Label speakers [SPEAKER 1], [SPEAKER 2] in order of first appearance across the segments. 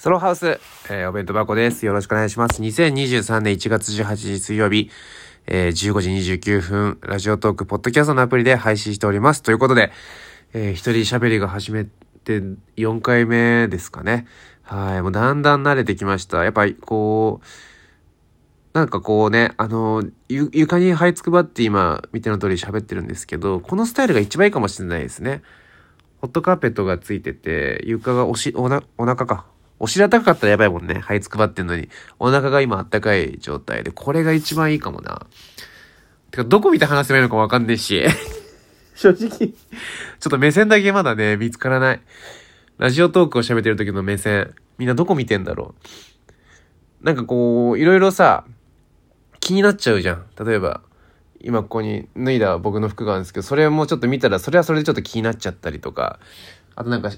[SPEAKER 1] ソロハウス、えー、お弁当箱です。よろしくお願いします。2023年1月18日水曜日、えー、15時29分、ラジオトーク、ポッドキャストのアプリで配信しております。ということで、えー、一人喋りが始めて4回目ですかね。はい、もうだんだん慣れてきました。やっぱりこう、なんかこうね、あの、ゆ床に這いつくばって今、見ての通り喋ってるんですけど、このスタイルが一番いいかもしれないですね。ホットカーペットがついてて、床がおし、おな、お腹か。お尻高かったらやばいもんね。這いつくばってんのに。お腹が今あったかい状態で、これが一番いいかもな。てか、どこ見て話せばいいのかわかんねえし。正直ちょっと目線だけまだね、見つからない。ラジオトークを喋ってる時の目線。みんなどこ見てんだろう。なんかこう、いろいろさ、気になっちゃうじゃん。例えば、今ここに脱いだ僕の服があるんですけど、それもちょっと見たら、それはそれでちょっと気になっちゃったりとか、あとなんか、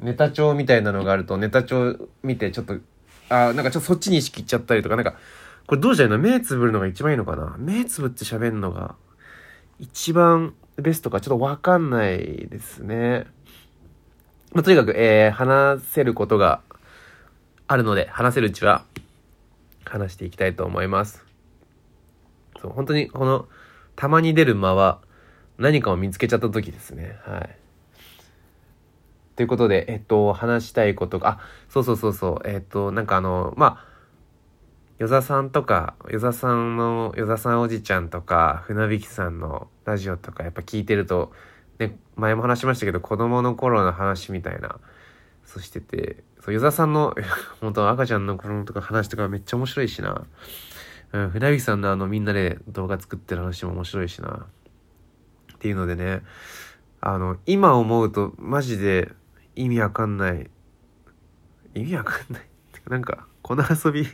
[SPEAKER 1] ネタ帳みたいなのがあると、ネタ帳見てちょっと、あ、なんかちょっとそっちに意識いっちゃったりとか、なんか、これどうしたらいいの？目つぶるのが一番いいのかな？目つぶって喋るのが一番ベストかちょっとわかんないですね。まあ、とにかく、えー、話せることがあるので、話せるうちは話していきたいと思います。そう、本当にこの、たまに出る間は何かを見つけちゃった時ですね。はい。ということで、えっと、話したいことが、あ、そうそうそうそう、えっと、なんかあの、まあ、与座さんとか、与座さんの、与座さんおじちゃんとか、船引さんのラジオとかやっぱ聞いてると、ね、前も話しましたけど、子供の頃の話みたいな、そしてて、そう、与座さんの、本当赤ちゃんの頃とか話とかめっちゃ面白いしな。うん、船引さんのあの、みんなで動画作ってる話も面白いしな。っていうのでね、あの、今思うと、マジで、意味わかんない。意味わかんない？なんか、この遊び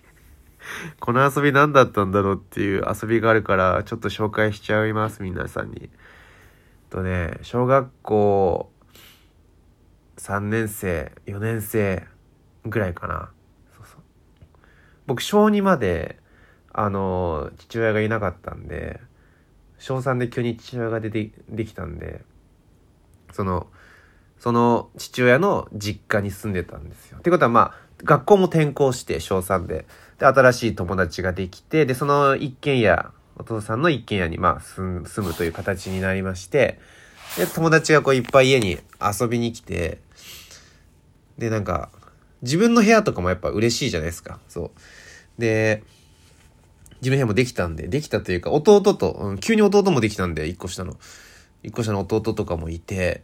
[SPEAKER 1] この遊び何だったんだろうっていう遊びがあるから、ちょっと紹介しちゃいます、皆さんに。とね、小学校3年生、4年生ぐらいかな。そうそう。僕、小2まで、あの、父親がいなかったんで、小3で急に父親が出て、できたんで、その、その父親の実家に住んでたんですよ。ってことはまあ、学校も転校して、小3で。で、新しい友達ができて、で、その一軒家、お父さんの一軒家にまあ住むという形になりまして、で、友達がこういっぱい家に遊びに来て、で、なんか、自分の部屋とかもやっぱ嬉しいじゃないですか。そう。で、自分の部屋もできたんで、できたというか、弟と、うん、急に弟もできたんで、一個下の。一個下の弟とかもいて、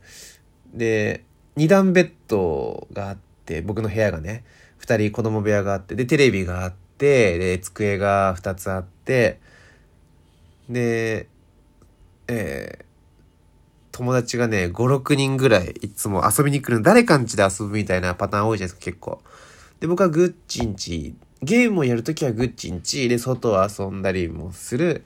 [SPEAKER 1] で、二段ベッドがあって、僕の部屋がね、二人子供部屋があって、で、テレビがあって、で、机が二つあって、で、えー、友達がね、5、6人ぐらいいつも遊びに来るの誰かんちで遊ぶみたいなパターン多いじゃないですか、結構。で、僕はグッチンチ、ゲームをやるときはグッチンチで外を遊んだりもする。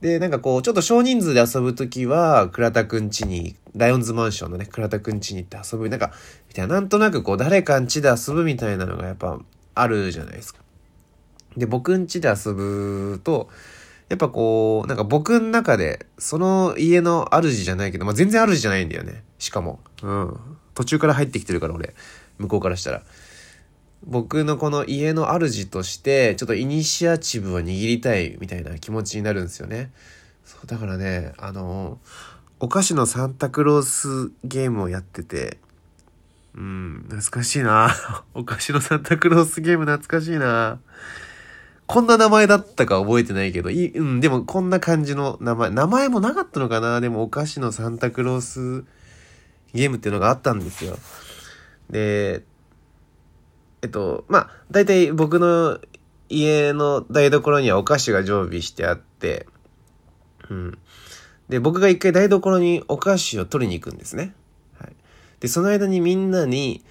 [SPEAKER 1] で、なんかこう、ちょっと少人数で遊ぶときは、倉田くんちに、ライオンズマンションのね、倉田くんちに行って遊ぶ。なんか、みたいな、なんとなくこう、誰かんちで遊ぶみたいなのがやっぱあるじゃないですか。で、僕んちで遊ぶと、やっぱこう、なんか僕ん中で、その家の主じゃないけど、まあ、全然主じゃないんだよね。しかも。うん。途中から入ってきてるから、俺。向こうからしたら。僕のこの家の主として、ちょっとイニシアチブを握りたいみたいな気持ちになるんですよね。そう、だからね、あの、お菓子のサンタクロースゲームをやってて、うん、懐かしいな。お菓子のサンタクロースゲーム懐かしいな。こんな名前だったか覚えてないけど、い、うん、でもこんな感じの名前、名前もなかったのかなでもお菓子のサンタクロースゲームっていうのがあったんですよ。で、っと、まあ、大体僕の家の台所にはお菓子が常備してあって、うん。で、僕が一回台所にお菓子を取りに行くんですね。はい。で、その間にみんなに、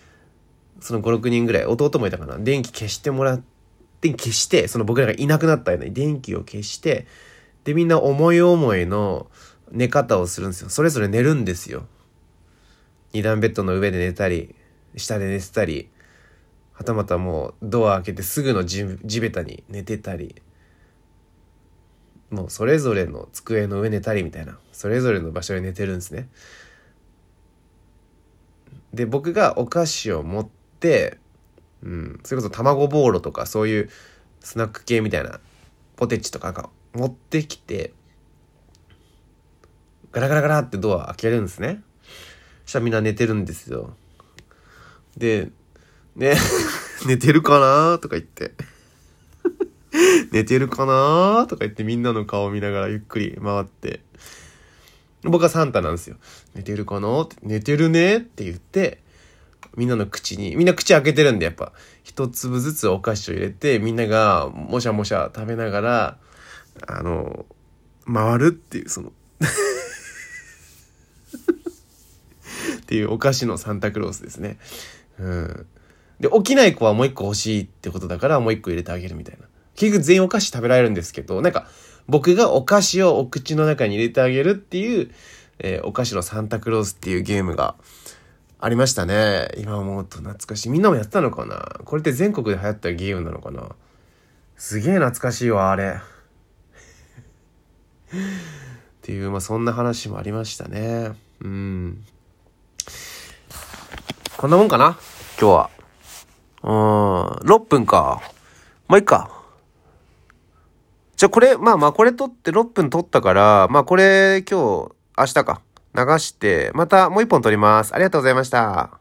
[SPEAKER 1] その5、6人ぐらい、弟もいたかな、電気消してもらって、消して、その僕らがいなくなった間に電気を消して、で、みんな思い思いの寝方をするんですよ。それぞれ寝るんですよ。二段ベッドの上で寝たり、下で寝てたり、はたまたもうドア開けてすぐの地べたに寝てたりもうそれぞれの机の上寝たりみたいなそれぞれの場所で寝てるんですねで僕がお菓子を持ってうん。それこそ卵ボーロとかそういうスナック系みたいなポテチとかが持ってきて、ガラガラガラってドア開けるんですね。そしたらみんな寝てるんですよ。で、ね、寝てるかなとか言って。寝てるかなとか言ってみんなの顔を見ながらゆっくり回って。僕はサンタなんですよ。寝てるかなって、寝てるねって言って、みんなの口に、みんな口開けてるんで、やっぱ、一粒ずつお菓子を入れて、みんなが、もしゃもしゃ食べながら、あの、回るっていう、そのっていうお菓子のサンタクロースですね。うん。で、起きない子はもう一個欲しいってことだから、もう一個入れてあげるみたいな。結局全員お菓子食べられるんですけど、なんか、僕がお菓子をお口の中に入れてあげるっていう、えー、お菓子のサンタクロースっていうゲームがありましたね。今思うと懐かしい。みんなもやったのかな？これって全国で流行ったゲームなのかな？すげえ懐かしいわ、あれ。っていう、まあそんな話もありましたね。うん。こんなもんかな？今日は。うん、6分か。もういっか。じゃあこれ、まあまあこれ撮って6分撮ったから、まあこれ今日、明日か。流して、またもう一本撮ります。ありがとうございました。